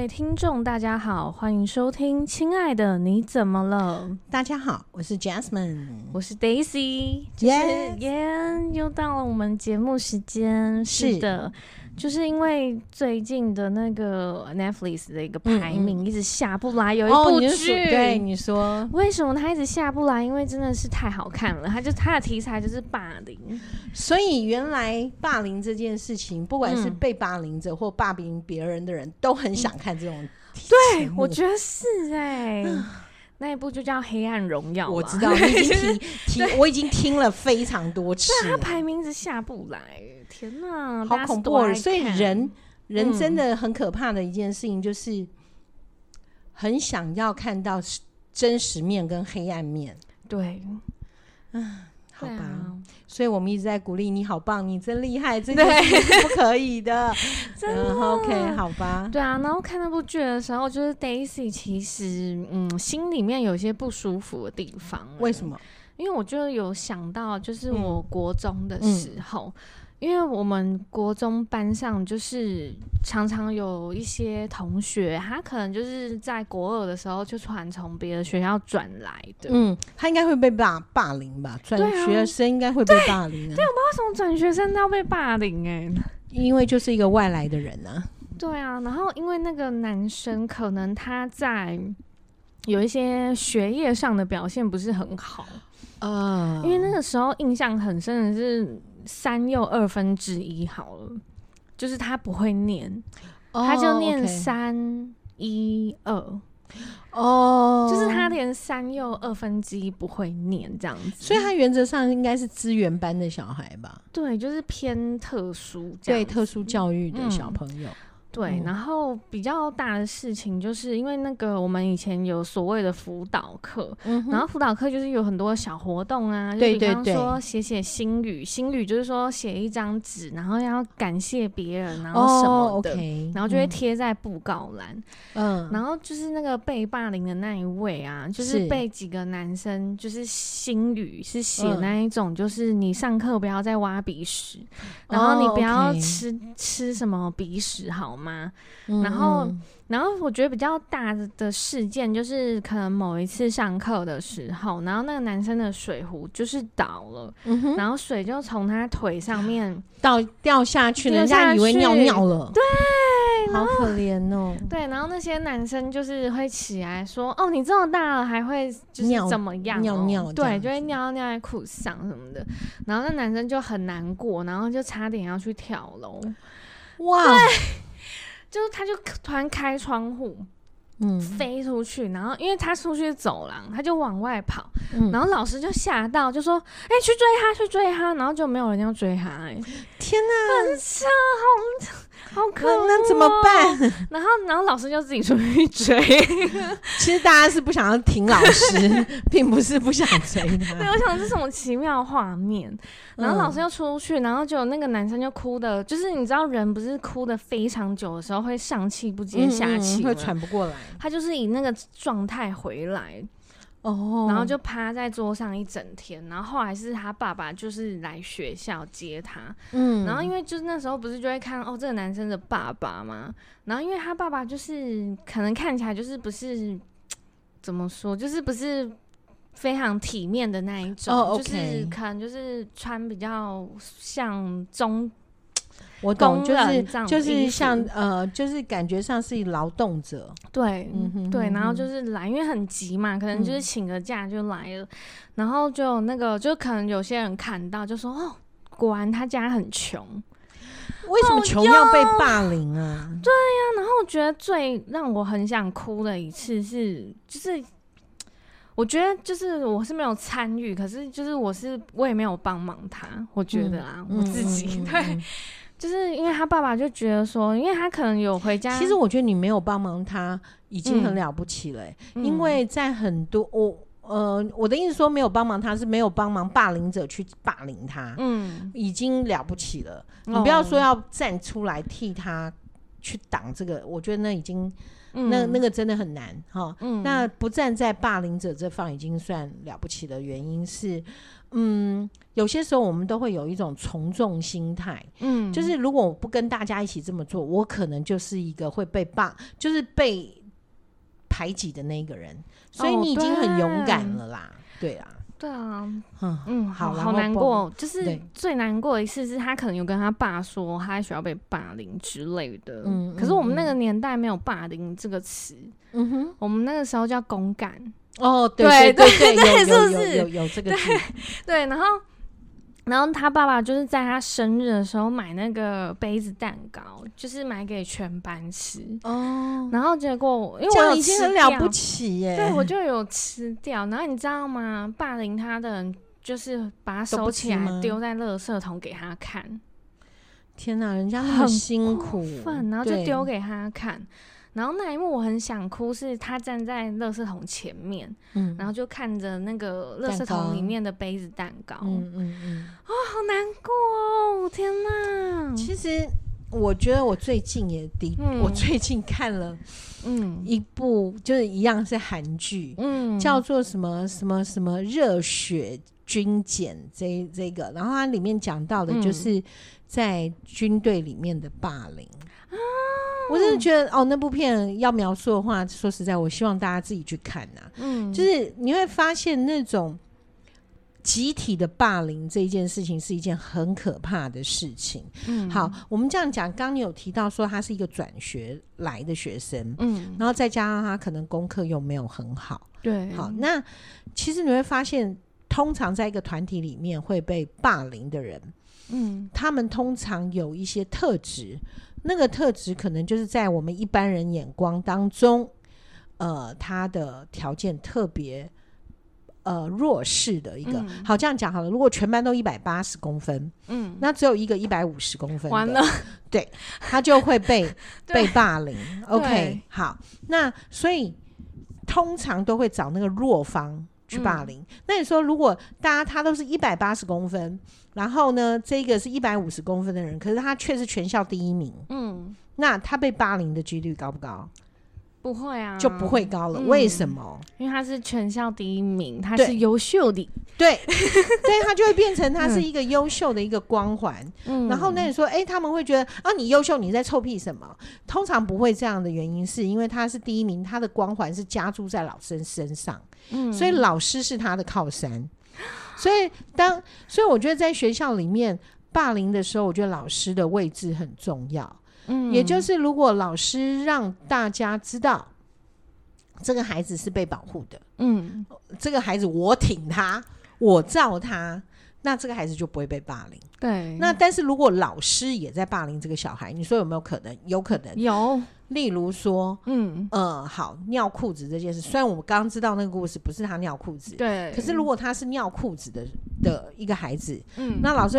位听众，大家好，欢迎收听《亲爱的你怎么了》。大家好，我是 Jasmine，我是 Daisy，耶耶，又到了我们节目时间。是的。就是因为最近的那个 Netflix 的一个排名一直下不来，有一部剧，哦，对你说，为什么它一直下不来？因为真的是太好看了，它就它的题材就是霸凌，所以原来霸凌这件事情，不管是被霸凌者或霸凌别人的人，嗯、都很想看这种。对，我觉得是哎、欸。那一部就叫《黑暗荣耀》，我知道，你已经听 听，我已经听了非常多次。对，他排名是下不来，天哪，好恐怖！所以人人真的很可怕的一件事情，就是很想要看到真实面跟黑暗面。对，嗯。好吧、啊，所以我们一直在鼓励你，好棒，你真厉害，这件事是不可以的，真的。OK，好吧。对啊，然后看那部剧的时候，就是 Daisy 其实嗯心里面有些不舒服的地方。为什么？因为我就有想到，就是我国中的时候。嗯嗯因为我们国中班上就是常常有一些同学，他可能就是在国二的时候就突然从别的学校转来的。嗯，他应该会被霸霸凌吧？转学生应该会被霸凌、啊。对，我不知道为什么转学生都要被霸凌哎、欸。因为就是一个外来的人啊。对啊，然后因为那个男生可能他在有一些学业上的表现不是很好啊、呃。因为那个时候印象很深的是。三又二分之一好了，就是他不会念，哦、他就念三一二。哦，就是他连三又二分之一不会念这样子，所以他原则上应该是资源班的小孩吧？对，就是偏特殊，对特殊教育的小朋友。嗯对，然后比较大的事情就是因为那个我们以前有所谓的辅导课，嗯，然后辅导课就是有很多小活动啊，对对对，就比方说写写心语，心语就是说写一张纸，然后要感谢别人，然后什么的，哦 okay，然后就会贴在布告栏，嗯，然后就是那个被霸凌的那一位啊，就是被几个男生就是心语是写那一种，就是你上课不要再挖鼻屎，嗯，然后你不要吃，哦 okay，吃什么鼻屎好吗？吗？然后，嗯、然后我觉得比较大的事件就是，可能某一次上课的时候，然后那个男生的水壶就是倒了，嗯、然后水就从他腿上面倒掉下去，人家以为尿尿了，对，好可怜哦。对，然后那些男生就是会起来说：“哦，你这么大了还会就是怎么样、哦？尿尿？对，就会尿尿在裤上什么的。”然后那男生就很难过，然后就差点要去跳楼。哇！对。就他就突然开窗户，嗯，飞出去，然后因为他出去走廊，他就往外跑，嗯，然后老师就吓到，就说：“哎、欸，去追他，去追他！”然后就没有人要追他、欸，哎，天哪，好。好可那怎么办？然后，然后老师就自己出去追。其实大家是不想要停老师，并不是不想追他。对，我想这是什么奇妙画面。然后老师又出去，然后就那个男生就哭的，就是你知道人不是哭的非常久的时候会上气不接下气、嗯嗯，会喘不过来。他就是以那个状态回来。哦、oh，然后就趴在桌上一整天，然后后来是他爸爸就是来学校接他，嗯，然后因为就是那时候不是就会看哦这个男生的爸爸嘛，然后因为他爸爸就是可能看起来就是不是怎么说，就是不是非常体面的那一种，oh. 就是可能就是穿比较像中。我懂，就是就是像呃，就是感觉上是劳动者，对，嗯哼，对，然后就是来，因为很急嘛，可能就是请个假就来了，嗯、然后就那个，就可能有些人看到就说，哦，果然他家很穷，为什么穷要被霸凌啊？哦、对呀、啊，然后我觉得最让我很想哭的一次是，就是我觉得就是我是没有参与，可是就是我是我也没有帮忙他，我觉得啊，嗯、我自己、嗯、对。就是因为他爸爸就觉得说，因为他可能有回家。其实我觉得你没有帮忙他已经很了不起了、欸嗯，因为在很多我呃我的意思说没有帮忙他是没有帮忙霸凌者去霸凌他，嗯，已经了不起了。你不要说要站出来替他去挡这个，我觉得那已经嗯、那那个真的很难哈。嗯，那不站在霸凌者这方已经算了不起的原因是，嗯，有些时候我们都会有一种从众心态，嗯，就是如果我不跟大家一起这么做，我可能就是一个会被霸，就是被排挤的那个人。所以你已经很勇敢了啦，哦、对，对啊。对啊，嗯嗯，好好难过，就是最难过的一次是他可能有跟他爸说他在学校被霸凌之类的，嗯，可是我们那个年代没有霸凌这个词，嗯哼，我们那个时候叫公干，哦，对对对对，对，是不是有有这个对？对，然后。然后他爸爸就是在他生日的时候买那个杯子蛋糕，就是买给全班吃哦。然后结果因为我已经很了不起耶，对，我就有吃掉。然后你知道吗？霸凌他的人就是把他收起来丢在垃圾桶给他看。天哪，人家很辛苦，然后就丢给他看。然后那一幕我很想哭，是他站在垃圾桶前面，嗯，然后就看着那个垃圾桶里面的杯子蛋糕，嗯嗯嗯，哦，好难过哦，天哪！其实我觉得我最近也的，嗯、我最近看了，嗯，一部就是一样是韩剧，嗯，叫做什么什么什么热血军检这这个，然后它里面讲到的就是在军队里面的霸凌。啊，我真的觉得哦，那部片要描述的话，说实在，我希望大家自己去看呐、啊。嗯，就是你会发现那种集体的霸凌这一件事情是一件很可怕的事情。嗯，好，我们这样讲，刚刚你有提到说他是一个转学来的学生，嗯，然后再加上他可能功课又没有很好，对，好，那其实你会发现，通常在一个团体里面会被霸凌的人，嗯，他们通常有一些特质。那个特质可能就是在我们一般人眼光当中，呃，他的条件特别呃弱势的一个。嗯、好，这样讲好了。如果全班都一百八十公分，嗯，那只有一个一百五十公分，完了，对，他就会被 被霸凌。OK，好，那所以通常都会找那个弱方去霸凌。嗯、那你说，如果大家他都是一百八十公分？然后呢，这个是一百五十公分的人，可是他却是全校第一名。嗯，那他被霸凌的几率高不高？不会啊，就不会高了。嗯、为什么？因为他是全校第一名，他是优秀的。对，对，他就会变成他是一个优秀的一个光环。嗯，然后那你说，哎，他们会觉得啊，你优秀，你在臭屁什么？通常不会这样的原因，是因为他是第一名，他的光环是加注在老师身上。嗯，所以老师是他的靠山。所以当，所以我觉得在学校里面霸凌的时候，我觉得老师的位置很重要。嗯，也就是如果老师让大家知道这个孩子是被保护的，嗯，这个孩子我挺他，我罩他，那这个孩子就不会被霸凌。对，那但是如果老师也在霸凌这个小孩，你说有没有可能？有可能有。例如说，嗯呃，好，尿裤子这件事，虽然我们刚刚知道那个故事不是他尿裤子，对，可是如果他是尿裤子的的一个孩子，嗯，那老师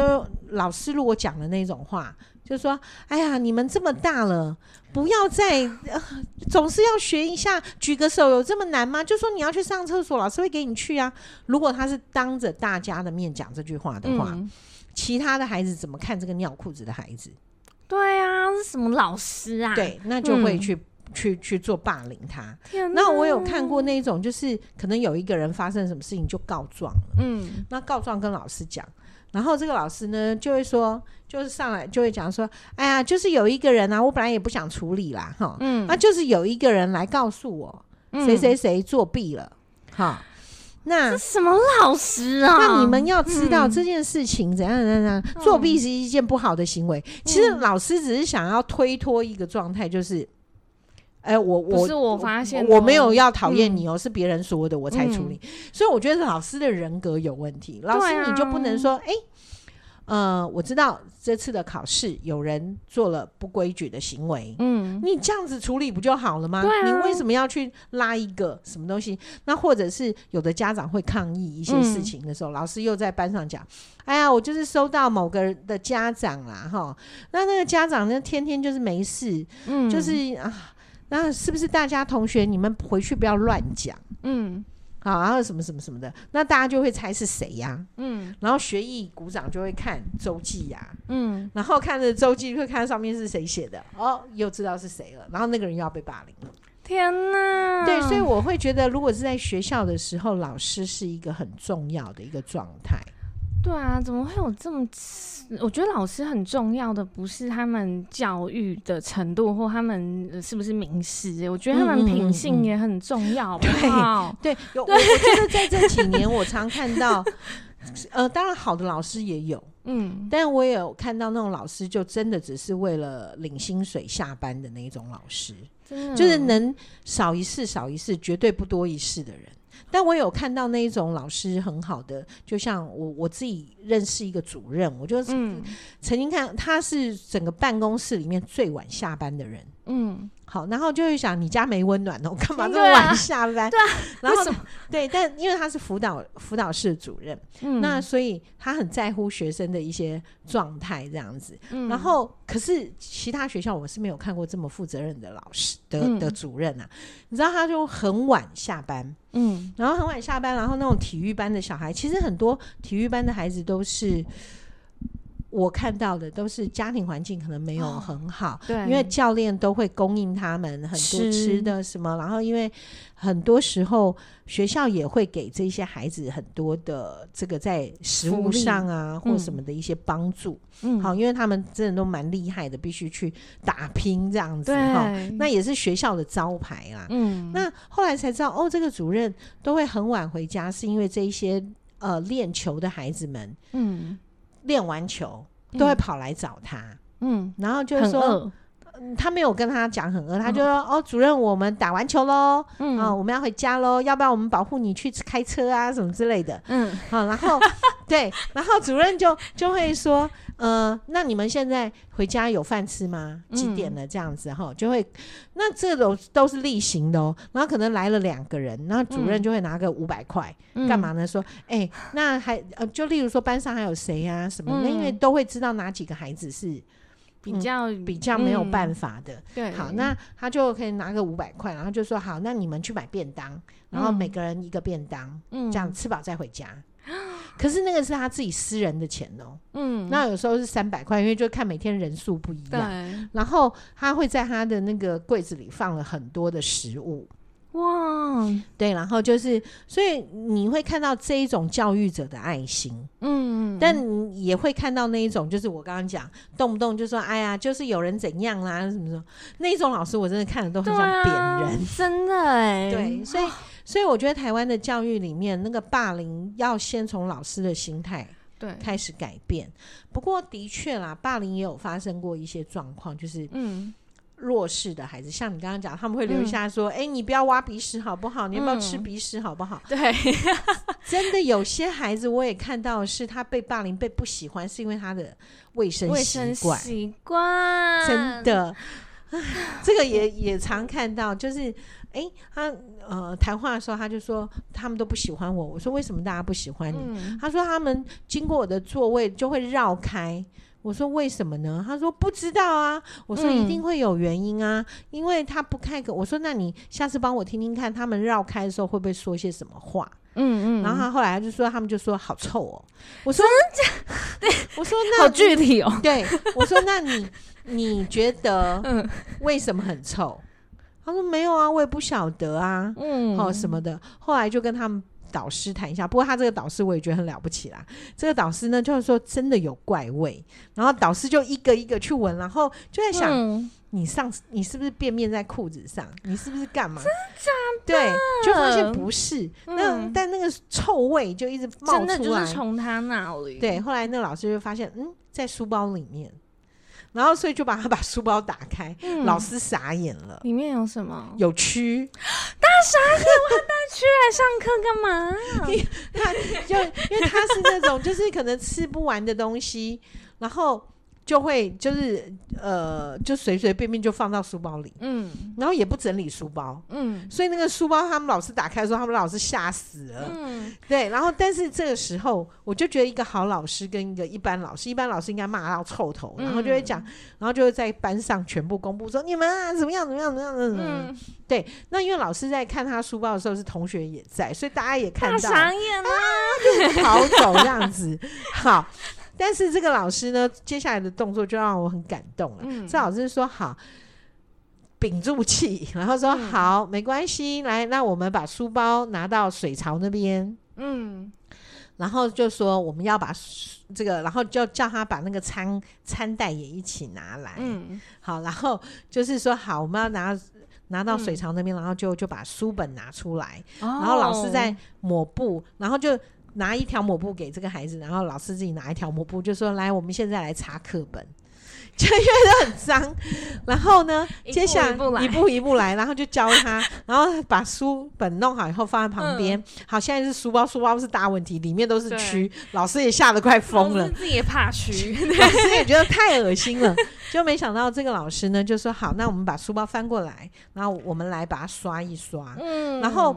老师如果讲的那种话，就说，哎呀，你们这么大了，不要再、呃、总是要学一下，举个手有这么难吗？就说你要去上厕所，老师会给你去啊。如果他是当着大家的面讲这句话的话，嗯、其他的孩子怎么看这个尿裤子的孩子？对啊，是什么老师啊？对，那就会去、嗯、去去做霸凌他。那我有看过那种，就是可能有一个人发生什么事情就告状了。嗯，那告状跟老师讲，然后这个老师呢就会说，就是上来就会讲说，哎呀，就是有一个人啊，我本来也不想处理啦，哈，嗯，那就是有一个人来告诉我，谁谁谁作弊了，哈。那什么老师啊？那你们要知道这件事情怎样怎样怎样，嗯、作弊是一件不好的行为。嗯、其实老师只是想要推脱一个状态，就是，哎、欸，我我不是我发现我，我没有要讨厌你哦、喔，嗯、是别人说的，我才处理。嗯、所以我觉得老师的人格有问题。老师你就不能说，哎、欸。呃，我知道这次的考试有人做了不规矩的行为，嗯，你这样子处理不就好了吗？你为什么要去拉一个什么东西？那或者是有的家长会抗议一些事情的时候，嗯，老师又在班上讲：“哎呀，我就是收到某个人的家长啦，哈，那那个家长呢，天天就是没事，嗯，就是啊，那是不是大家同学你们回去不要乱讲？嗯。”好，然后什么什么什么的，那大家就会猜是谁呀？嗯，然后学艺鼓掌就会看周记呀，嗯，然后看着周记会看上面是谁写的，哦，又知道是谁了，然后那个人又要被霸凌了。天呐！对，所以我会觉得，如果是在学校的时候，老师是一个很重要的一个状态。对啊，怎么会有这么？我觉得老师很重要的不是他们教育的程度或他们是不是名师，我觉得他们品性也很重要。对、嗯、对，有对 我，我觉得在这几年，我常看到，呃，当然好的老师也有，嗯，但我也有看到那种老师就真的只是为了领薪水下班的那种老师，就是能少一事少一事，绝对不多一事的人。但我有看到那一种老师很好的，就像我我自己认识一个主任，我就曾经看他是整个办公室里面最晚下班的人。嗯，好，然后就会想，你家没温暖哦，干嘛这么晚下班？对啊，然后对，但因为他是辅导辅导室主任，嗯，那所以他很在乎学生的一些状态这样子。嗯，然后可是其他学校我是没有看过这么负责任的老师的、嗯、的主任啊。你知道他就很晚下班，嗯，然后很晚下班，然后那种体育班的小孩，其实很多体育班的孩子都是。我看到的都是家庭环境可能没有很好，哦、对，因为教练都会供应他们很多吃的什么，然后因为很多时候学校也会给这些孩子很多的这个在食物上啊或什么的一些帮助，嗯，好，因为他们真的都蛮厉害的，必须去打拼这样子哈，那也是学校的招牌啦，嗯，那后来才知道哦，这个主任都会很晚回家，是因为这一些呃练球的孩子们，嗯。练完球都会跑来找他，嗯，然后就是说，他没有跟他讲很饿，他就说，哦，主任，我们打完球喽，嗯，啊，我们要回家喽，要不要我们保护你去开车啊，什么之类的，嗯，好，然后 对，然后主任就就会说。呃，那你们现在回家有饭吃吗？几点了？这样子哈、嗯，就会，那这种都是例行的哦。然后可能来了两个人，然后主任就会拿个五百块，干、嗯、嘛呢？说，哎、欸，那还呃，就例如说班上还有谁呀、啊？什么？那、嗯、因为都会知道哪几个孩子是、嗯、比较比较没有办法的。对、嗯，好，那他就可以拿个五百块，然后就说好，那你们去买便当，然后每个人一个便当，嗯，这样吃饱再回家。可是那个是他自己私人的钱哦、喔，嗯，那有时候是三百块，因为就看每天人数不一样。然后他会在他的那个柜子里放了很多的食物，哇，对，然后就是，所以你会看到这一种教育者的爱心，嗯，但你也会看到那一种，就是我刚刚讲，动不动就说，哎呀，就是有人怎样啦、啊，什么什么，那一种老师我真的看了都很想扁人，啊、真的哎、欸，对，所以。所以我觉得台湾的教育里面，那个霸凌要先从老师的心态对。开始改变。不过的确啦，霸凌也有发生过一些状况，就是嗯，弱势的孩子，像你刚刚讲，他们会留下说：“哎、嗯欸，你不要挖鼻屎好不好？你要不要吃鼻屎好不好？”嗯、对，真的有些孩子我也看到，是他被霸凌被不喜欢，是因为他的卫生习惯习惯，真的，这个也也常看到，就是。哎、欸，他呃谈话的时候，他就说他们都不喜欢我。我说为什么大家不喜欢你？嗯、他说他们经过我的座位就会绕开。我说为什么呢？他说不知道啊。我说一定会有原因啊，嗯、因为他不开口。我说那你下次帮我听听看，他们绕开的时候会不会说些什么话？嗯嗯。然后他后来他就说，他们就说好臭哦。我说？对，我说那好具体哦。对，我说那你 你觉得为什么很臭？他说没有啊，我也不晓得啊，嗯，好什么的。后来就跟他们导师谈一下，不过他这个导师我也觉得很了不起啦。这个导师呢，就是说真的有怪味，然后导师就一个一个去闻，然后就在想，嗯、你上次你是不是便便在裤子上？你是不是干嘛？真的假的？对，就发现不是。嗯、那但那个臭味就一直冒出来，真的就是从他那里。对，后来那个老师就发现，嗯，在书包里面。然后，所以就把他 把书包打开，嗯、老师傻眼了。里面有什么？有蛆，大傻眼！我要带蛆来上课干嘛？他就因为他是那种，就是可能吃不完的东西，然后。就会就是呃，就随随便便就放到书包里，嗯，然后也不整理书包，嗯，所以那个书包他们老师打开的时候，他们老师吓死了，嗯，对，然后但是这个时候我就觉得一个好老师跟一个一般老师，一般老师应该骂到臭头，然后就会讲，嗯、然后就会在班上全部公布说你们啊怎么样怎么样怎么样怎么样，嗯，对，那因为老师在看他书包的时候是同学也在，所以大家也看到，傻眼了，啊，就逃走这样子，好。但是这个老师呢，接下来的动作就让我很感动了。嗯，这老师说好，屏住气，然后说、嗯、好，没关系，来，那我们把书包拿到水槽那边，嗯，然后就说我们要把这个，然后就叫他把那个餐餐袋也一起拿来，嗯，好，然后就是说好，我们要拿拿到水槽那边，嗯、然后就就把书本拿出来，哦、然后老师在抹布，然后就拿一条抹布给这个孩子，然后老师自己拿一条抹布，就说来，我们现在来擦课本。就因为都很脏，然后呢，接下来一步一步来，然后就教他，然后把书本弄好以后放在旁边。嗯、好，现在是书包，书包是大问题，里面都是蛆，老师也吓得快疯了，自己也怕蛆，老师也觉得太恶心了。就没想到这个老师呢，就说好，那我们把书包翻过来，然后我们来把它刷一刷，嗯，然后。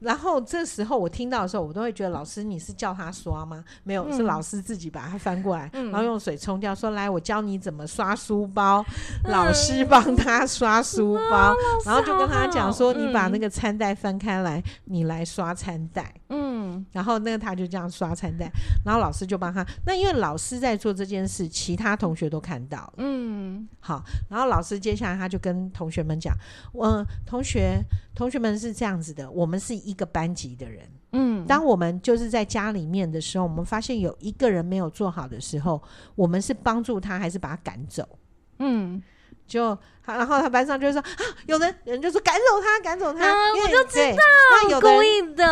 然后这时候我听到的时候，我都会觉得老师你是叫他刷吗？没有，嗯、是老师自己把它翻过来，嗯、然后用水冲掉，说来我教你怎么刷书包。嗯、老师帮他刷书包，嗯、然后就跟他讲说，你把那个餐袋翻开来，嗯、你来刷餐袋。嗯，然后那个他就这样刷餐袋，然后老师就帮他。那因为老师在做这件事，其他同学都看到了。嗯，好，然后老师接下来他就跟同学们讲，嗯，同学，同学们是这样子的，我们是。一个班级的人，嗯，当我们就是在家里面的时候，我们发现有一个人没有做好的时候，我们是帮助他还是把他赶走？嗯，就然后他班上就会说啊，有人人就说赶走他，赶走他，啊、我就知道，那有故意的，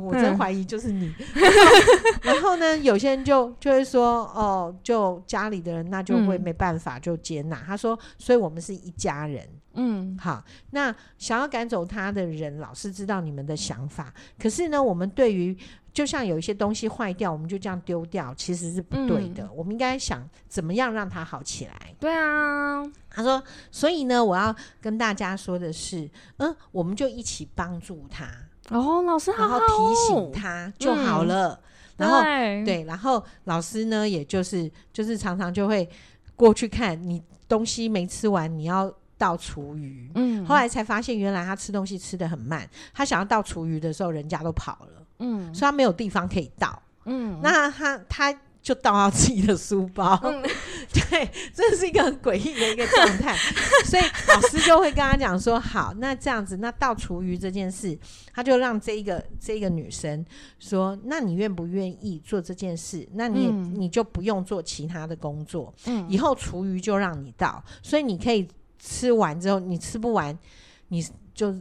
我真怀疑就是你。嗯、然后呢，有些人就就会说哦，就家里的人那就会没办法就接纳。嗯、他说，所以我们是一家人。嗯，好。那想要赶走他的人，老师知道你们的想法。可是呢，我们对于就像有一些东西坏掉，我们就这样丢掉，其实是不对的。嗯、我们应该想怎么样让它好起来。对啊，他说。所以呢，我要跟大家说的是，嗯，我们就一起帮助他。哦，老师好好，然后提醒他就好了。嗯、然后对，对，然后老师呢，也就是就是常常就会过去看你东西没吃完，你要。倒厨余，嗯，后来才发现原来他吃东西吃的很慢，他想要倒厨余的时候，人家都跑了，嗯，所以他没有地方可以倒，嗯，那他他就倒到自己的书包，嗯、对，这是一个很诡异的一个状态，所以老师就会跟他讲说，好，那这样子，那倒厨余这件事，他就让这一个这一个女生说，那你愿不愿意做这件事？那你、嗯、你就不用做其他的工作，嗯，以后厨余就让你倒，所以你可以。吃完之后，你吃不完，你就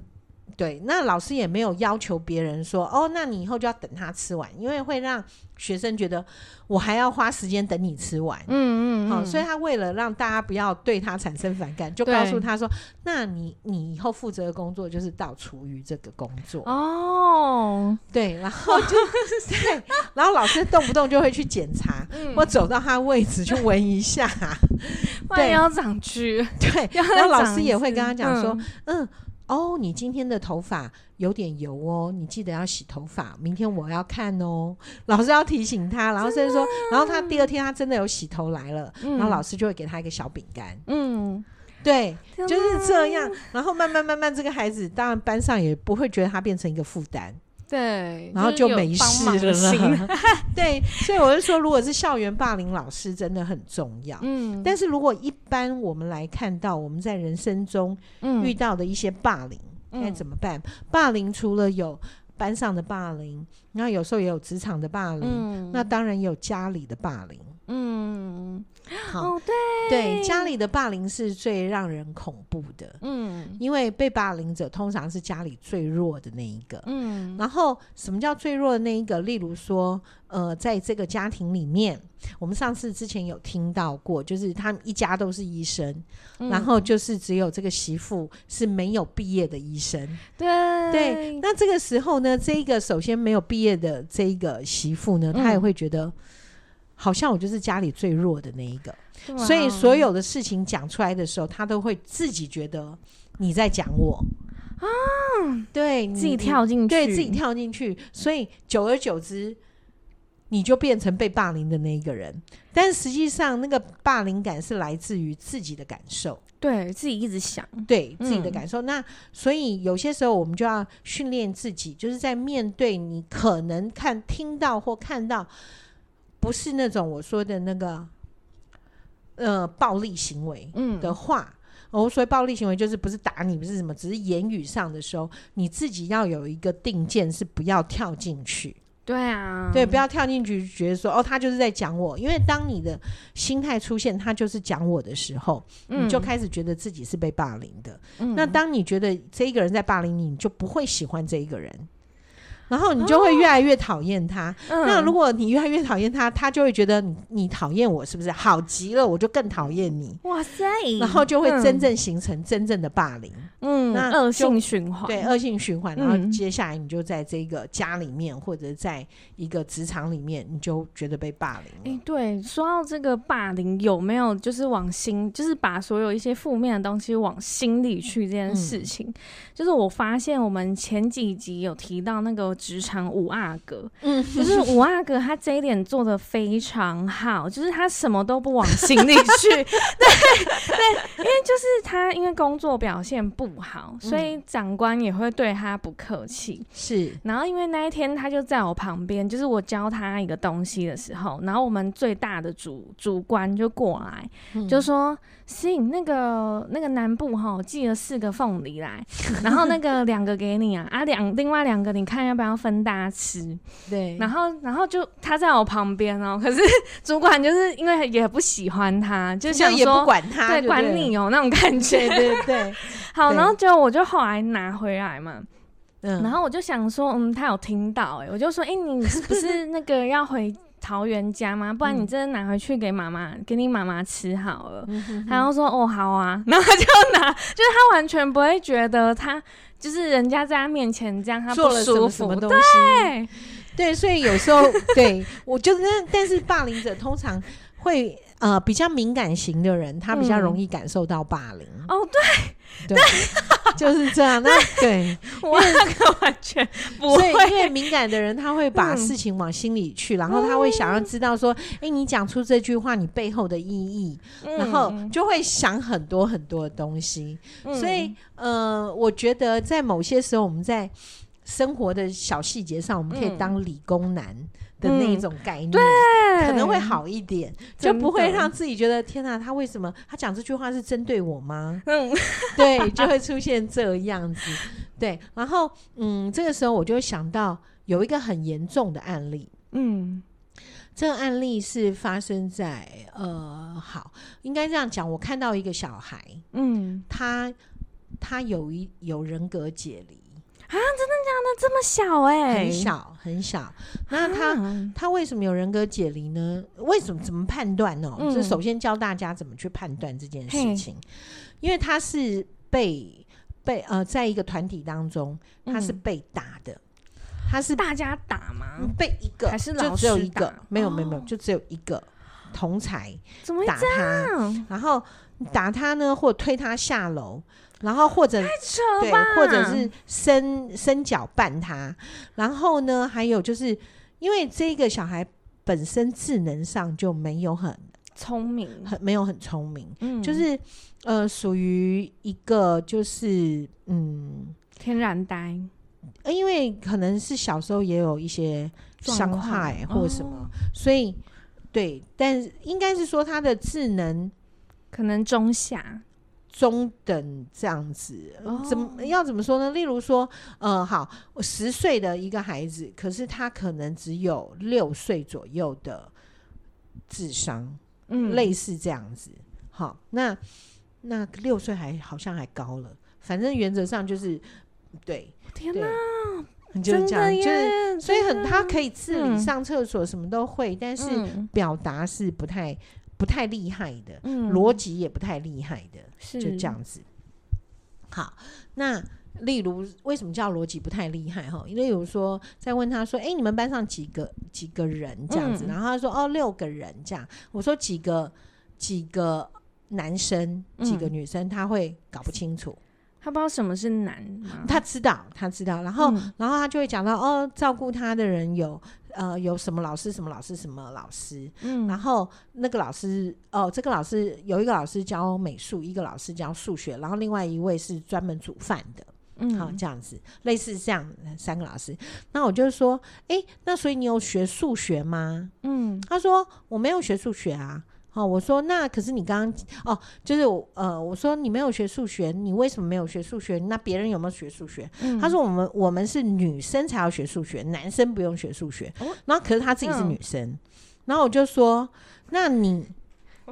对。那老师也没有要求别人说，哦，那你以后就要等他吃完，因为会让学生觉得我还要花时间等你吃完。嗯嗯，嗯，好，所以他为了让大家不要对他产生反感，就告诉他说，那你你以后负责的工作就是到厨余这个工作。哦，对，然后就 对，然后老师动不动就会去检查，嗯、或走到他位置去闻一下。对，要长蛆。对，然后老师也会跟他讲说，嗯，嗯，哦，你今天的头发有点油哦，你记得要洗头发，明天我要看哦。老师要提醒他，然后甚至说，然后他第二天他真的有洗头来了，嗯、然后老师就会给他一个小饼干。嗯，对，就是这样。然后慢慢慢慢，这个孩子当然班上也不会觉得他变成一个负担。对，然后就没事了。对，所以我就说，如果是校园霸凌，老师真的很重要。嗯，但是如果一般我们来看到我们在人生中遇到的一些霸凌，该、嗯、怎么办？霸凌除了有班上的霸凌，那有时候也有职场的霸凌，嗯、那当然也有家里的霸凌。嗯。好，哦、对。对，家里的霸凌是最让人恐怖的，嗯，因为被霸凌者通常是家里最弱的那一个，嗯，然后什么叫最弱的那一个？例如说，呃，在这个家庭里面，我们上次之前有听到过，就是他们一家都是医生，嗯、然后就是只有这个媳妇是没有毕业的医生，对。对，那这个时候呢，这一个首先没有毕业的这一个媳妇呢，她也会觉得。嗯好像我就是家里最弱的那一个，所以所有的事情讲出来的时候，他都会自己觉得你在讲我。啊，对，自己跳进去，对自己跳进去，所以久而久之，你就变成被霸凌的那一个人。但实际上，那个霸凌感是来自于自己的感受，对自己一直想，对自己的感受。嗯、那所以有些时候，我们就要训练自己，就是在面对你可能看、听到或看到。不是那种我说的那个，呃，暴力行为的话，嗯、哦，所以暴力行为就是不是打你，不是什么，只是言语上的时候，你自己要有一个定见，是不要跳进去。对啊，对，不要跳进去，觉得说哦，他就是在讲我。因为当你的心态出现，他就是讲我的时候，嗯，你就开始觉得自己是被霸凌的。嗯，那当你觉得这一个人在霸凌你，你就不会喜欢这一个人。然后你就会越来越讨厌他。哦、那如果你越来越讨厌他，他就会觉得你你讨厌我，是不是？好极了，我就更讨厌你。哇塞！然后就会真正形成真正的霸凌。嗯，那恶性循环。对，恶性循环。然后接下来你就在这个家里面，或者在一个职场里面，你就觉得被霸凌。哎，对，说到这个霸凌，有没有就是往心，就是把所有一些负面的东西往心里去这件事情？嗯、就是我发现我们前几集有提到那个。职场五阿哥，嗯，就是五阿哥，他这一点做的非常好，就是他什么都不往心里去，对对，因为就是他因为工作表现不好，所以长官也会对他不客气，是。然后因为那一天他就在我旁边，就是我教他一个东西的时候，然后我们最大的主主管就过来，嗯、就说。行，那个那个南部哈，寄了四个凤梨来，然后那个两个给你啊，啊两另外两个你看要不要分大家吃？对，然后然后就他在我旁边哦，可是主管就是因为也不喜欢他，就想说也不管他，对，管你哦那种感觉，对对对。好，然后就我就后来拿回来嘛，嗯，然后我就想说，嗯，他有听到哎，我就说，哎，你是不是那个要回？桃园家吗？不然你真的拿回去给妈妈，嗯、给你妈妈吃好了。嗯、哼哼然后说哦好啊，然后他就拿，就是他完全不会觉得他就是人家在他面前这样，他不舒服做了什么什么东西。对对，所以有时候对我就是，但是霸凌者通常会。呃，比较敏感型的人，他比较容易感受到霸凌。嗯、哦，对，对，就是这样。那对，我那个完全不会。所以，因为敏感的人，他会把事情往心里去，嗯、然后他会想要知道说，哎、欸，你讲出这句话，你背后的意义，嗯、然后就会想很多很多的东西。嗯、所以，呃，我觉得在某些时候，我们在生活的小细节上，我们可以当理工男。嗯的那一种概念，嗯、对，可能会好一点，就不会让自己觉得天哪，他为什么他讲这句话是针对我吗？嗯，对，就会出现这样子。对，然后嗯，这个时候我就会想到有一个很严重的案例，嗯，这个案例是发生在呃，好，应该这样讲，我看到一个小孩，嗯，他他有一有人格解离。啊，真的假的？这么小哎、欸，很小很小。那他、啊、他为什么有人格解离呢？为什么怎么判断呢？就、嗯、首先教大家怎么去判断这件事情，因为他是被被呃，在一个团体当中，他是被打的。嗯、他是大家打吗？被一个还是老师打？就只有一个？没有没有没有，就只有一个同侪打他，然后打他呢，或推他下楼。然后或者对，或者是伸伸脚绊他，然后呢，还有就是因为这个小孩本身智能上就没有很聪明，很没有很聪明，嗯，就是呃，属于一个就是嗯，天然呆，因为可能是小时候也有一些伤害或什么，哦，所以对，但应该是说他的智能可能中下。中等这样子，怎么要怎么说呢？例如说，呃，好，十岁的一个孩子，可是他可能只有六岁左右的智商，嗯，类似这样子。好，那那六岁还好像还高了，反正原则上就是对。天哪，就是这样，就是所以很他可以自理上厕所，什么都会，嗯、但是表达是不太。不太厉害的，嗯，逻辑也不太厉害的，是就这样子。好，那例如为什么叫逻辑不太厉害？哈，例如说在问他说：“哎、欸，你们班上几个几个人这样子？”嗯、然后他说：“哦，六个人这样。”我说：“几个几个男生，几个女生？”他会搞不清楚。他不知道什么是难，他知道，他知道，然后，嗯、然后他就会讲到哦，照顾他的人有呃有什么老师，什么老师，什么老师，嗯，然后那个老师哦，这个老师有一个老师教美术，一个老师教数学，然后另外一位是专门煮饭的，嗯，好这样子，类似这样三个老师。那我就说，哎，那所以你有学数学吗？嗯，他说我没有学数学啊。好，我说那可是你刚刚哦，就是呃，我说你没有学数学，你为什么没有学数学？那别人有没有学数学？嗯、他说我们我们是女生才要学数学，男生不用学数学。哦、然后可是他自己是女生，嗯、然后我就说那你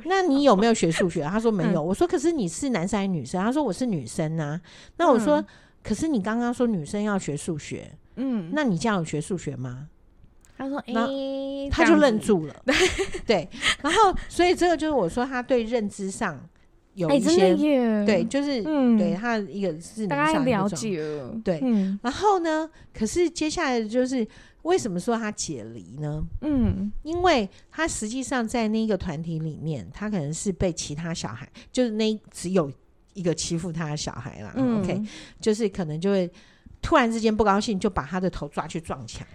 那你有没有学数学？他说没有。嗯、我说可是你是男生还是女生？他说我是女生啊。那我说、嗯、可是你刚刚说女生要学数学，嗯，那你这样有学数学吗？他说：“诶，他就愣住了。对，然后所以这个就是我说他对认知上有一些，对，就是嗯对他一个是大概了解了。对，然后呢，可是接下来就是为什么说他解离呢？嗯，因为他实际上在那个团体里面，他可能是被其他小孩，就是那只有一个欺负他的小孩啦。OK，就是可能就会突然之间不高兴，就把他的头抓去撞墙。”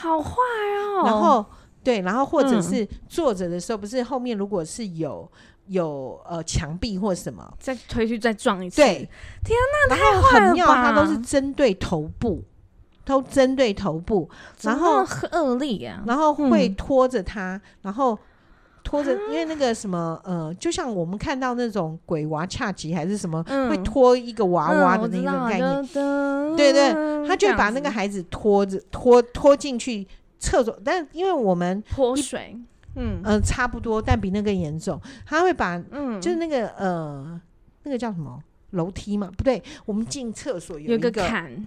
好坏哦，然后对，然后或者是坐着的时候，不是后面如果是有有呃墙壁或什么，再推去再撞一次。对，天哪，太坏了吧！很妙，它都是针对头部，都针对头部，然后很恶劣啊，然后会拖着他，然后拖着，因为那个什么呃，就像我们看到那种鬼娃恰吉还是什么，会拖一个娃娃的那种概念，对对。他就把那个孩子拖着拖拖进去厕所，但因为我们泼水，嗯。呃差不多，但比那个严重。他会把嗯，就是那个呃那个叫什么？楼梯嘛？不对，我们进厕所有一个坎，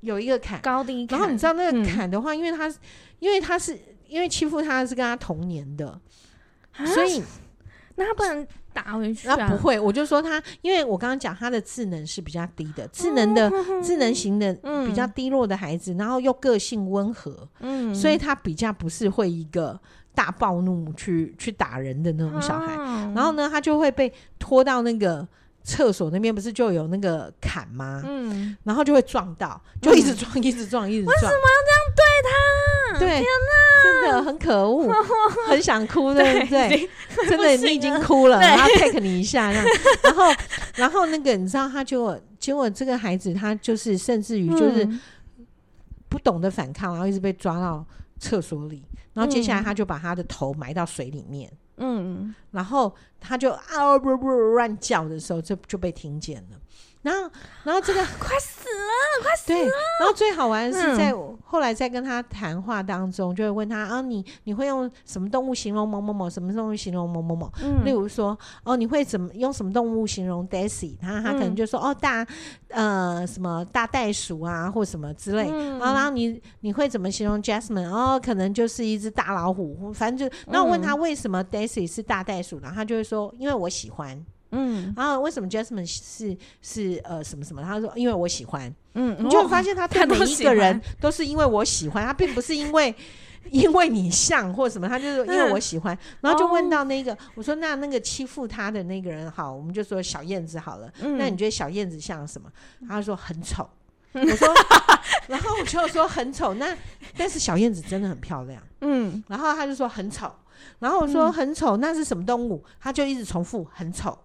有一个坎。高低。然后你知道那个坎的话，因为他因为他是因为欺负他是跟他同年的，所以那他不能。打回去啊！不会，我就说他，因为我刚刚讲他的智能是比较低的，智能的智能型的比较低落的孩子，然后又个性温和，嗯，所以他比较不是会一个大暴怒去去打人的那种小孩。然后呢，他就会被拖到那个厕所那边，不是就有那个坎吗？嗯，然后就会撞到，就一直撞，一直撞，一直撞。为什么要这样对他？对，天哪！真的很可恶，很想哭，对不对？真的，你已经哭了，然后 take 你一下，这样，然后，然后那个你知道，他结果结果这个孩子他就是甚至于就是不懂得反抗，然后一直被抓到厕所里，然后接下来他就把他的头埋到水里面，嗯，然后他就啊不不乱叫的时候，就就被听见了。然后，然后这个 快死了，快死了。对，然后最好玩的是在后来在跟他谈话当中，就会问他啊，你你会用什么动物形容某某某？什么动物形容某某某？例如说，哦，你会怎么用什么动物形容 Daisy？他他可能就说哦，大呃什么大袋鼠啊，或什么之类。然后，然后你你会怎么形容 Jasmine？哦，可能就是一只大老虎。反正就，那我问他为什么 Daisy 是大袋鼠，然后他就会说，因为我喜欢。嗯，然后为什么 Jasmine 是是呃什么什么？他说因为我喜欢，嗯，你就会发现他对每一个人都是因为我喜欢，他并不是因为因为你像或什么，他就是因为我喜欢。然后就问到那个，我说那那个欺负他的那个人好，我们就说小燕子好了。那你觉得小燕子像什么？他说很丑。我说，然后我就说很丑。那但是小燕子真的很漂亮。嗯，然后他就说很丑。然后我说很丑，那是什么动物？他就一直重复很丑。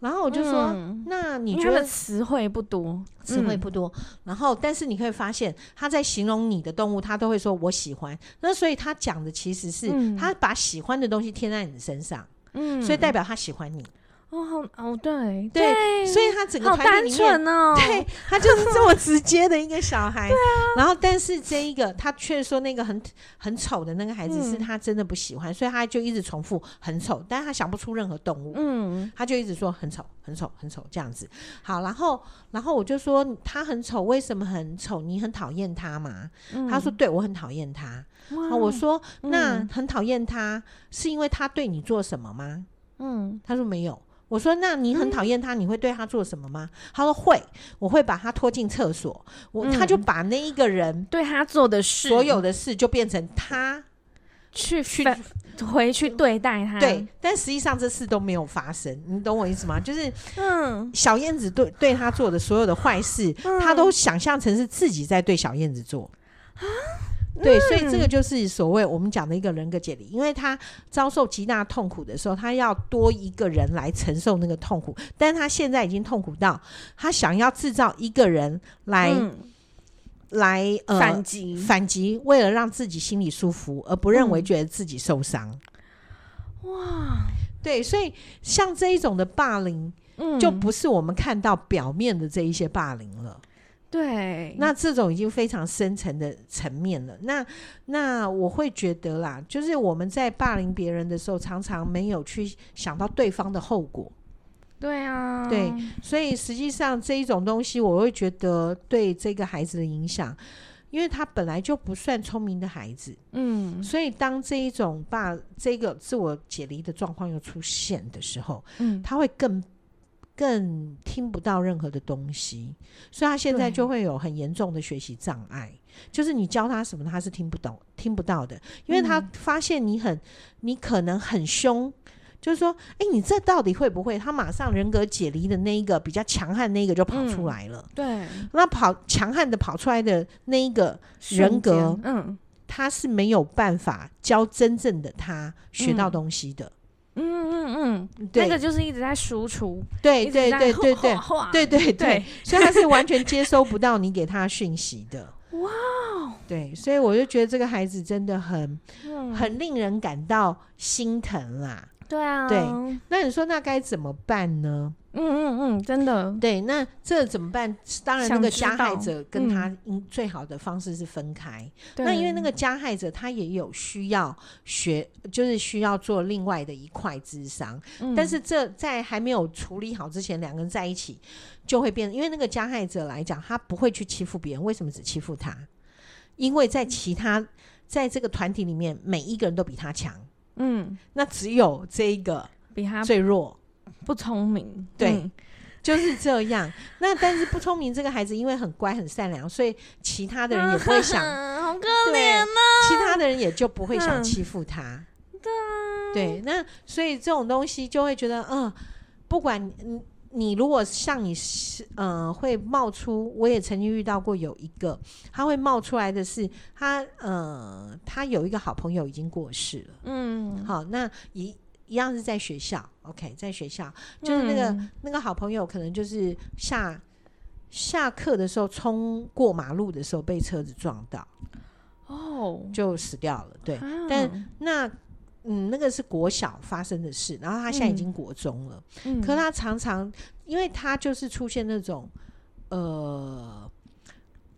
然后我就说，那你觉得词汇不多，词汇不多。然后，但是你可以发现，他在形容你的动物，他都会说我喜欢。那所以他讲的其实是他把喜欢的东西贴在你身上，嗯，所以代表他喜欢你。哦，好哦，对对，所以他整个团体里面，哦、对他就是这么直接的一个小孩。对啊，然后但是这一个他却说那个很很丑的那个孩子是他真的不喜欢，嗯、所以他就一直重复很丑，但是他想不出任何动物，嗯，他就一直说很丑很丑很丑这样子。好，然后然后我就说他很丑，为什么很丑？你很讨厌他吗？嗯、他说对，我很讨厌他。哇我说那很讨厌他是因为他对你做什么吗？嗯，他说没有。我说：“那你很讨厌他，嗯、你会对他做什么吗？”他说：“会，我会把他拖进厕所。我、嗯、他就把那一个人对他做的事，所有的事就变成他去去回去对待他。对，但实际上这事都没有发生。你懂我意思吗？就是，嗯，小燕子对对他做的所有的坏事，嗯、他都想象成是自己在对小燕子做啊。”对，所以这个就是所谓我们讲的一个人格解离，因为他遭受极大痛苦的时候，他要多一个人来承受那个痛苦，但是他现在已经痛苦到他想要制造一个人来、嗯、来、呃、反击。反击，为了让自己心里舒服，而不认为觉得自己受伤。哇！对，所以像这一种的霸凌，嗯，就不是我们看到表面的这一些霸凌了。对，那这种已经非常深层的层面了。那那我会觉得啦，就是我们在霸凌别人的时候，常常没有去想到对方的后果。对啊，对，所以实际上这一种东西，我会觉得对这个孩子的影响，因为他本来就不算聪明的孩子，嗯，所以当这一种把这个自我解离的状况又出现的时候，嗯，他会更。更听不到任何的东西，所以他现在就会有很严重的学习障碍。就是你教他什么，他是听不懂、听不到的，因为他发现你很，你可能很凶，就是说，哎，你这到底会不会？他马上人格解离的那一个比较强悍那一个就跑出来了。对，那跑强悍的跑出来的那一个人格，嗯，他是没有办法教真正的他学到东西的。嗯嗯嗯，嗯，那个就是一直在输出，对对对对对。对 对对，所以他是完全接收不到你给他讯息的。哇，对，所以我就觉得这个孩子真的很很令人感到心疼啦。对啊，对，那你说那该怎么办呢？嗯嗯嗯，真的，对，那这怎么办？当然，那个加害者跟他应最好的方式是分开。嗯、那因为那个加害者他也有需要学，就是需要做另外的一块智商。嗯、但是这在还没有处理好之前，两个人在一起就会变。因为那个加害者来讲，他不会去欺负别人，为什么只欺负他？因为在其他在这个团体里面，每一个人都比他强。嗯，那只有这一个比他最弱，不聪明，对，嗯、就是这样。那但是不聪明这个孩子，因为很乖很善良，所以其他的人也不会想，好可怜啊，其他的人也就不会想欺负他。对、嗯，对，那所以这种东西就会觉得，嗯，不管你。你如果像你是呃会冒出，我也曾经遇到过有一个，他会冒出来的是他呃他有一个好朋友已经过世了，嗯，好，那一一样是在学校，OK，在学校就是那个、嗯、那个好朋友可能就是下下课的时候冲过马路的时候被车子撞到，哦，就死掉了，对，啊、但那。嗯，那个是国小发生的事，然后他现在已经国中了。嗯，可是他常常，因为他就是出现那种，呃，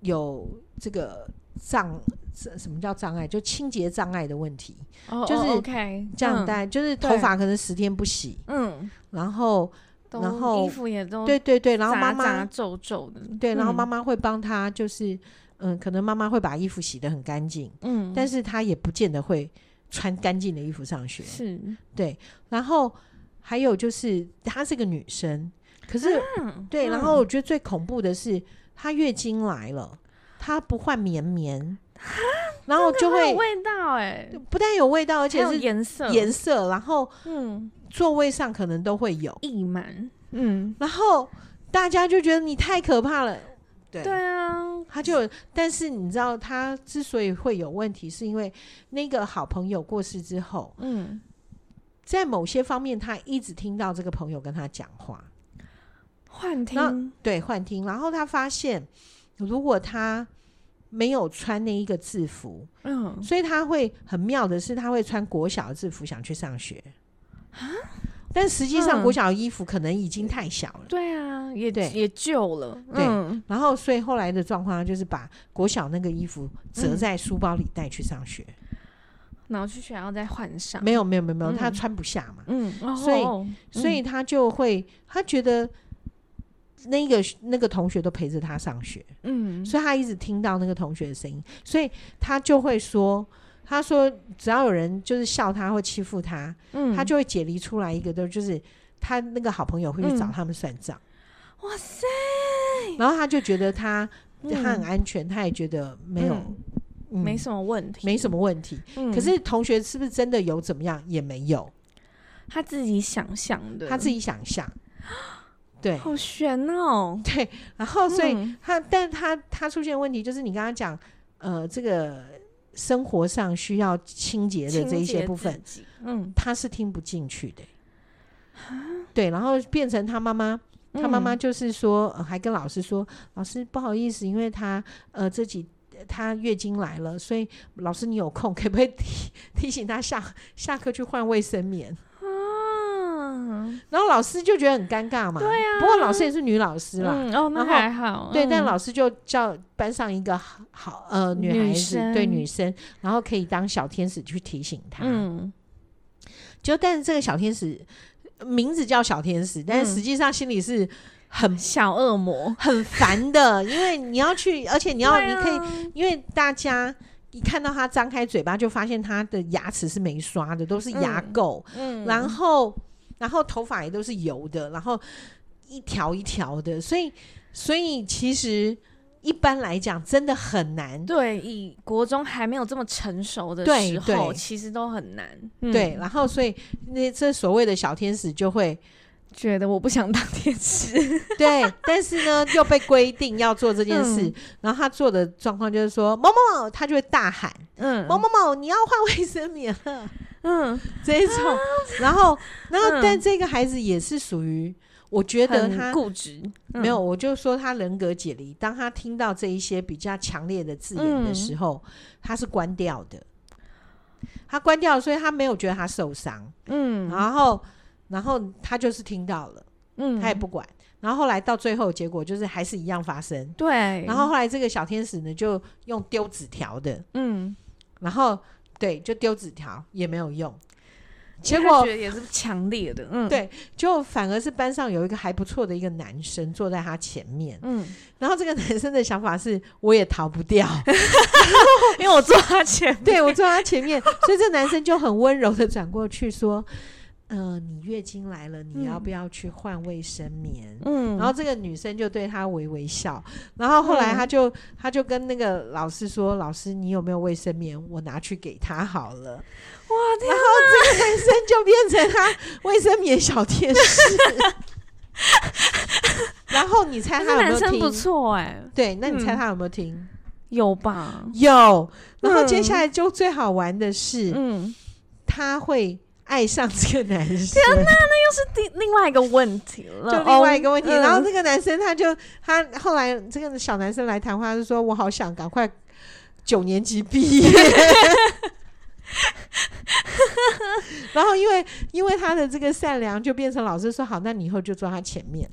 有这个障，什么叫障碍？就清洁障碍的问题。哦，就是 OK，这样带，就是头发可能十天不洗。嗯，然后，然后衣服也都对对对，然后妈妈皱皱的，对，然后妈妈会帮他，就是嗯，可能妈妈会把衣服洗得很干净。嗯，但是他也不见得会。穿干净的衣服上学是对，然后还有就是她是个女生，可是、啊、对，然后我觉得最恐怖的是她月经来了，她不换绵绵，然后就会有味道哎、欸，不但有味道，而且是颜色。颜色，然后嗯，座位上可能都会有。溢满，嗯，然后大家就觉得你太可怕了。对，对啊，他就，但是你知道，他之所以会有问题，是因为那个好朋友过世之后，嗯，在某些方面，他一直听到这个朋友跟他讲话，幻听，对，幻听。然后他发现，如果他没有穿那一个制服，嗯，所以他会很妙的是，他会穿国小的制服想去上学。啊。但实际上，国小的衣服可能已经太小了。对啊，也对，也旧了。对，然后所以后来的状况就是把国小那个衣服折在书包里带去上学，然后去学校再换上。没有，没有，没有，没有，他穿不下嘛。嗯，所以，所以他就会，他觉得那个那个同学都陪着他上学。嗯，所以他一直听到那个同学的声音，所以他就会说。他说：“只要有人就是笑他或欺负他，嗯，他就会解离出来一个，都就是他那个好朋友会去找他们算账。哇塞！然后他就觉得他他很安全，他也觉得没有没什么问题，没什么问题。可是同学是不是真的有怎么样？也没有，他自己想象的，他自己想象。对，好悬哦。对，然后所以他，但他他出现问题就是你刚刚讲，呃，这个。”生活上需要清洁的这一些部分，嗯，他是听不进去的，对，然后变成他妈妈，他妈妈就是说，呃，还跟老师说，老师不好意思，因为他呃自己他月经来了，所以老师你有空可不可以提提醒他下下课去换卫生棉？然后老师就觉得很尴尬嘛。对啊，不过老师也是女老师啦。嗯、哦，那还好。对，但老师就叫班上一个好呃女孩子，女对女生，然后可以当小天使去提醒她。嗯。就但是这个小天使名字叫小天使，但是实际上心里是很小恶魔，很烦的。因为你要去，而且你要你可以，因为大家。一看到他张开嘴巴，就发现他的牙齿是没刷的，都是牙垢。嗯，然后，然后头发也都是油的，然后一条一条的，所以，所以其实一般来讲，真的很难。对，以国中还没有这么成熟的时候，其实都很难。对，然后，所以那这所谓的小天使就会。觉得我不想当天使，对，但是呢 又被规定要做这件事，嗯、然后他做的状况就是说某某某，他就会大喊，嗯，某某某你要换卫生棉了，嗯，这一种，啊、然后，然后，但这个孩子也是属于，我觉得他固执，没有，我就说他人格解离，当他听到这一些比较强烈的字眼的时候，嗯、他是关掉的，他关掉了，所以他没有觉得他受伤，嗯，然后。然后他就是听到了，嗯，他也不管。然后后来到最后，结果就是还是一样发生。对。然后后来这个小天使呢，就用丢纸条的，嗯，然后对，就丢纸条也没有用。结果也是强烈的，嗯，对，就反而是班上有一个还不错的一个男生坐在他前面，嗯，然后这个男生的想法是，我也逃不掉，因为我坐他前面，对，我坐他前面，所以这男生就很温柔的转过去说。嗯、呃，你月经来了，你要不要去换卫生棉？嗯，然后这个女生就对他微微笑，然后后来他就、嗯、他就跟那个老师说：“老师，你有没有卫生棉？我拿去给他好了。”哇，然后这个男生就变成他卫生棉小天使。然后你猜他有没有听？不错哎、欸，对，那你猜他有没有听？嗯、有吧，有。然后接下来就最好玩的是，嗯，他会。爱上这个男生，天哪，那又是第另外一个问题了。就另外一个问题，哦、然后这个男生他就他后来这个小男生来谈话，就说：“我好想赶快九年级毕业。” 然后因为因为他的这个善良，就变成老师说：“好，那你以后就坐他前面。”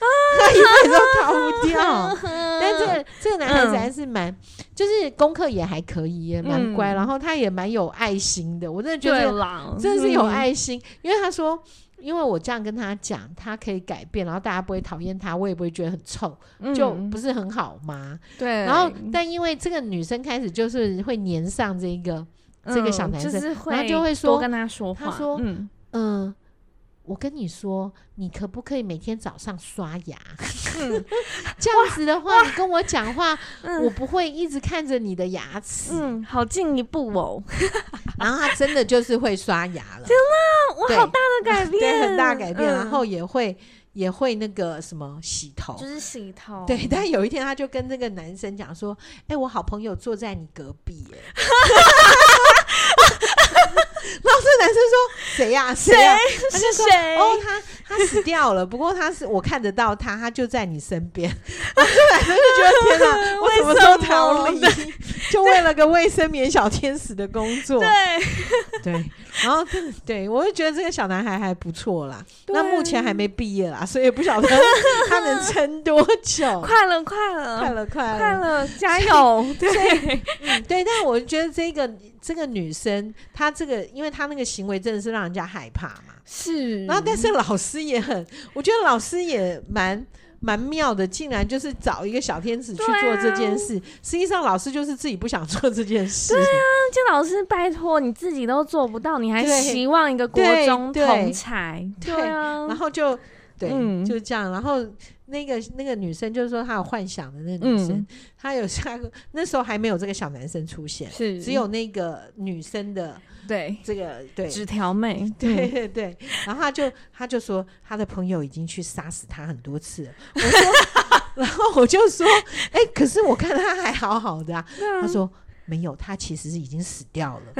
他一辈子都逃不掉，但这个这个男孩子还是蛮，就是功课也还可以，也蛮乖，然后他也蛮有爱心的。我真的觉得，真的是有爱心，因为他说，因为我这样跟他讲，他可以改变，然后大家不会讨厌他，我也不会觉得很臭，就不是很好吗？对。然后，但因为这个女生开始就是会粘上这个这个小男生，然后就会说跟他说话，他说，嗯。我跟你说，你可不可以每天早上刷牙？嗯、这样子的话，你跟我讲话，嗯、我不会一直看着你的牙齿。嗯，好进一步哦。然后他真的就是会刷牙了。真的，我好大的改变，对，很大改变。嗯、然后也会也会那个什么洗头，就是洗头。对，但有一天他就跟那个男生讲说：“哎、欸，我好朋友坐在你隔壁。”哎。然后这男生说：“谁呀？谁呀？他就说：“哦，他他死掉了。不过他是我看得到他，他就在你身边。”然后这男生就觉得：“天哪，我什么时候逃离？就为了个卫生棉小天使的工作。”对 对，然后对我就觉得这个小男孩还不错啦。那目前还没毕业啦，所以不晓得他能撑多久。快了，快了，快了，快了，快了，加油！对，嗯，对。但我觉得这个。这个女生，她这个，因为她那个行为真的是让人家害怕嘛。是。然后，但是老师也很，我觉得老师也蛮蛮妙的，竟然就是找一个小天使去做这件事。啊、实际上，老师就是自己不想做这件事。对啊，就老师拜托你自己都做不到，你还希望一个国中同才？对啊。然后就对，嗯、就这样。然后。那个那个女生就是说她有幻想的那个女生，嗯、她有下个那时候还没有这个小男生出现，是。只有那个女生的对这个对。纸条妹，对。对对，然后她就她就说她的朋友已经去杀死她很多次了，我说，然后我就说，哎、欸，可是我看他还好好的啊，啊。他说没有，他其实是已经死掉了，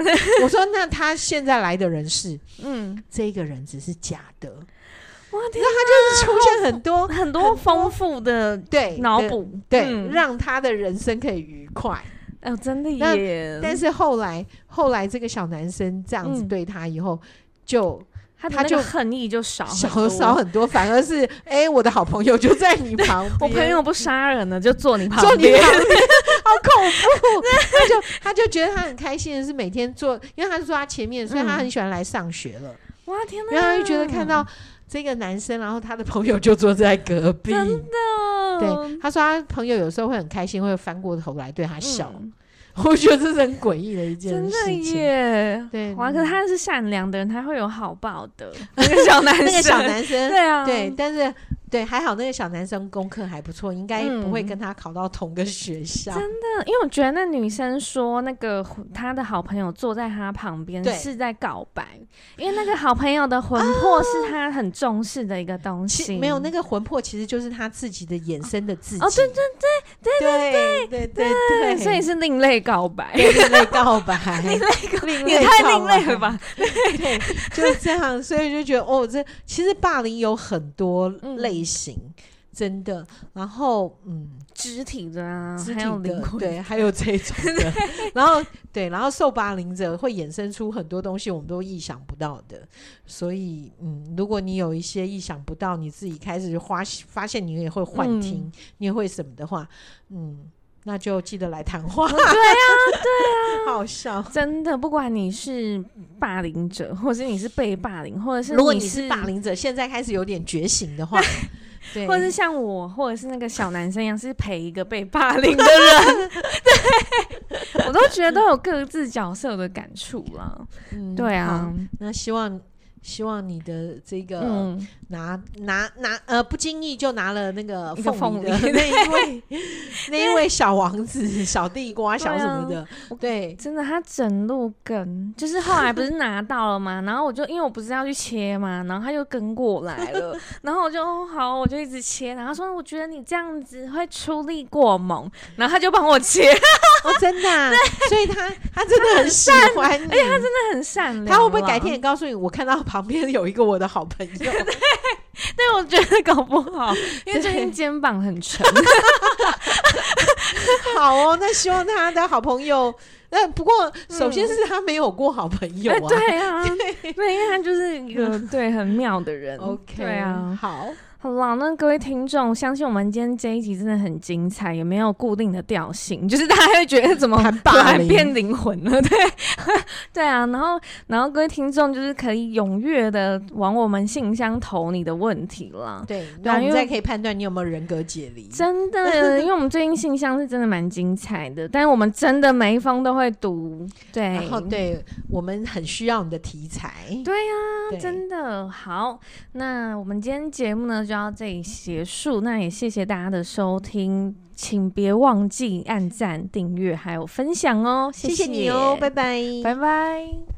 我说那他现在来的人是，嗯，这个人只是假的。哇！那他就是出现很多很多丰富的对脑补，对，让他的人生可以愉快。哦，真的耶！但是后来后来这个小男生这样子对他以后，就他就恨意就少少少很多，反而是哎、欸，我的好朋友就在你旁边，我朋友不杀人了，就坐你旁边，坐你旁边，好恐怖。他就他就觉得他很开心的是每天坐，因为他是坐他前面，所以他很喜欢来上学了。哇天哪！然后他就觉得看到这个男生，然后他的朋友就坐在隔壁，真的。对，他说他朋友有时候会很开心，会翻过头来对他笑。嗯 我觉得这是很诡异的一件事情，真的耶。对，哇，可是他是善良的人，他会有好报的。那个小男生，那个小男生，对啊，对，但是对还好，那个小男生功课还不错，应该不会跟他考到同个学校。真的，因为我觉得那女生说那个他的好朋友坐在他旁边是在告白，因为那个好朋友的魂魄是他很重视的一个东西。没有那个魂魄，其实就是他自己的衍生的自己。哦，对对对对对对对对，所以是另类。告白，另类告白，另类告也太另类了吧？对，就是这样，所以就觉得哦，这其实霸凌有很多类型，嗯、真的。然后，嗯，肢体的啊，肢体的，对，还有这种的。然后，对，然后受霸凌者会衍生出很多东西，我们都意想不到的。所以，嗯，如果你有一些意想不到，你自己开始发发现你也会幻听，嗯、你也会什么的话，嗯。那就记得来谈话。哦。对啊，对啊，好笑。真的，不管你是霸凌者，或者是你是被霸凌，或者是如果你是霸凌者，现在开始有点觉醒的话，对，或者是像我，或者是那个小男生一样，是陪一个被霸凌的人，对，我都觉得都有各自角色的感触了。嗯，对啊，那希望。希望你的这个、嗯、拿拿拿呃不经意就拿了那个凤梨的 那一位那一位小王子小地瓜小什么的，对，真的他整路跟就是后来不是拿到了嘛？然后我就因为我不是要去切嘛，然后他就跟过来了，然后我就好，我就一直切，然后说我觉得你这样子会出力过猛，然后他就帮我切，哦真的、啊，所以他他真的很喜欢你，而且他真的很善良，他会不会改天也告诉你我看到？旁边有一个我的好朋友，对，我觉得搞不好，因为最近肩膀很沉。好哦，那希望他的好朋友，那不过首先是他没有过好朋友啊，嗯、对啊，对，因为他就是一个对很妙的人。OK，对啊，好。好啦，那各位听众，相信我们今天这一集真的很精彩，也没有固定的调性，就是大家会觉得怎么 突然变灵魂了？对，对啊。然后，然后各位听众就是可以踊跃的往我们信箱投你的问题啦。对，对啊，因为再可以判断你有没有人格解离。真的，因为我们最近信箱是真的蛮精彩的，但是我们真的每一封都会读。对，然后对我们很需要你的题材。对呀、啊，真的好。那我们今天节目呢？就到这里结束，那也谢谢大家的收听，请别忘记按赞、订阅还有分享哦，谢谢，谢谢你哦，拜拜，拜拜。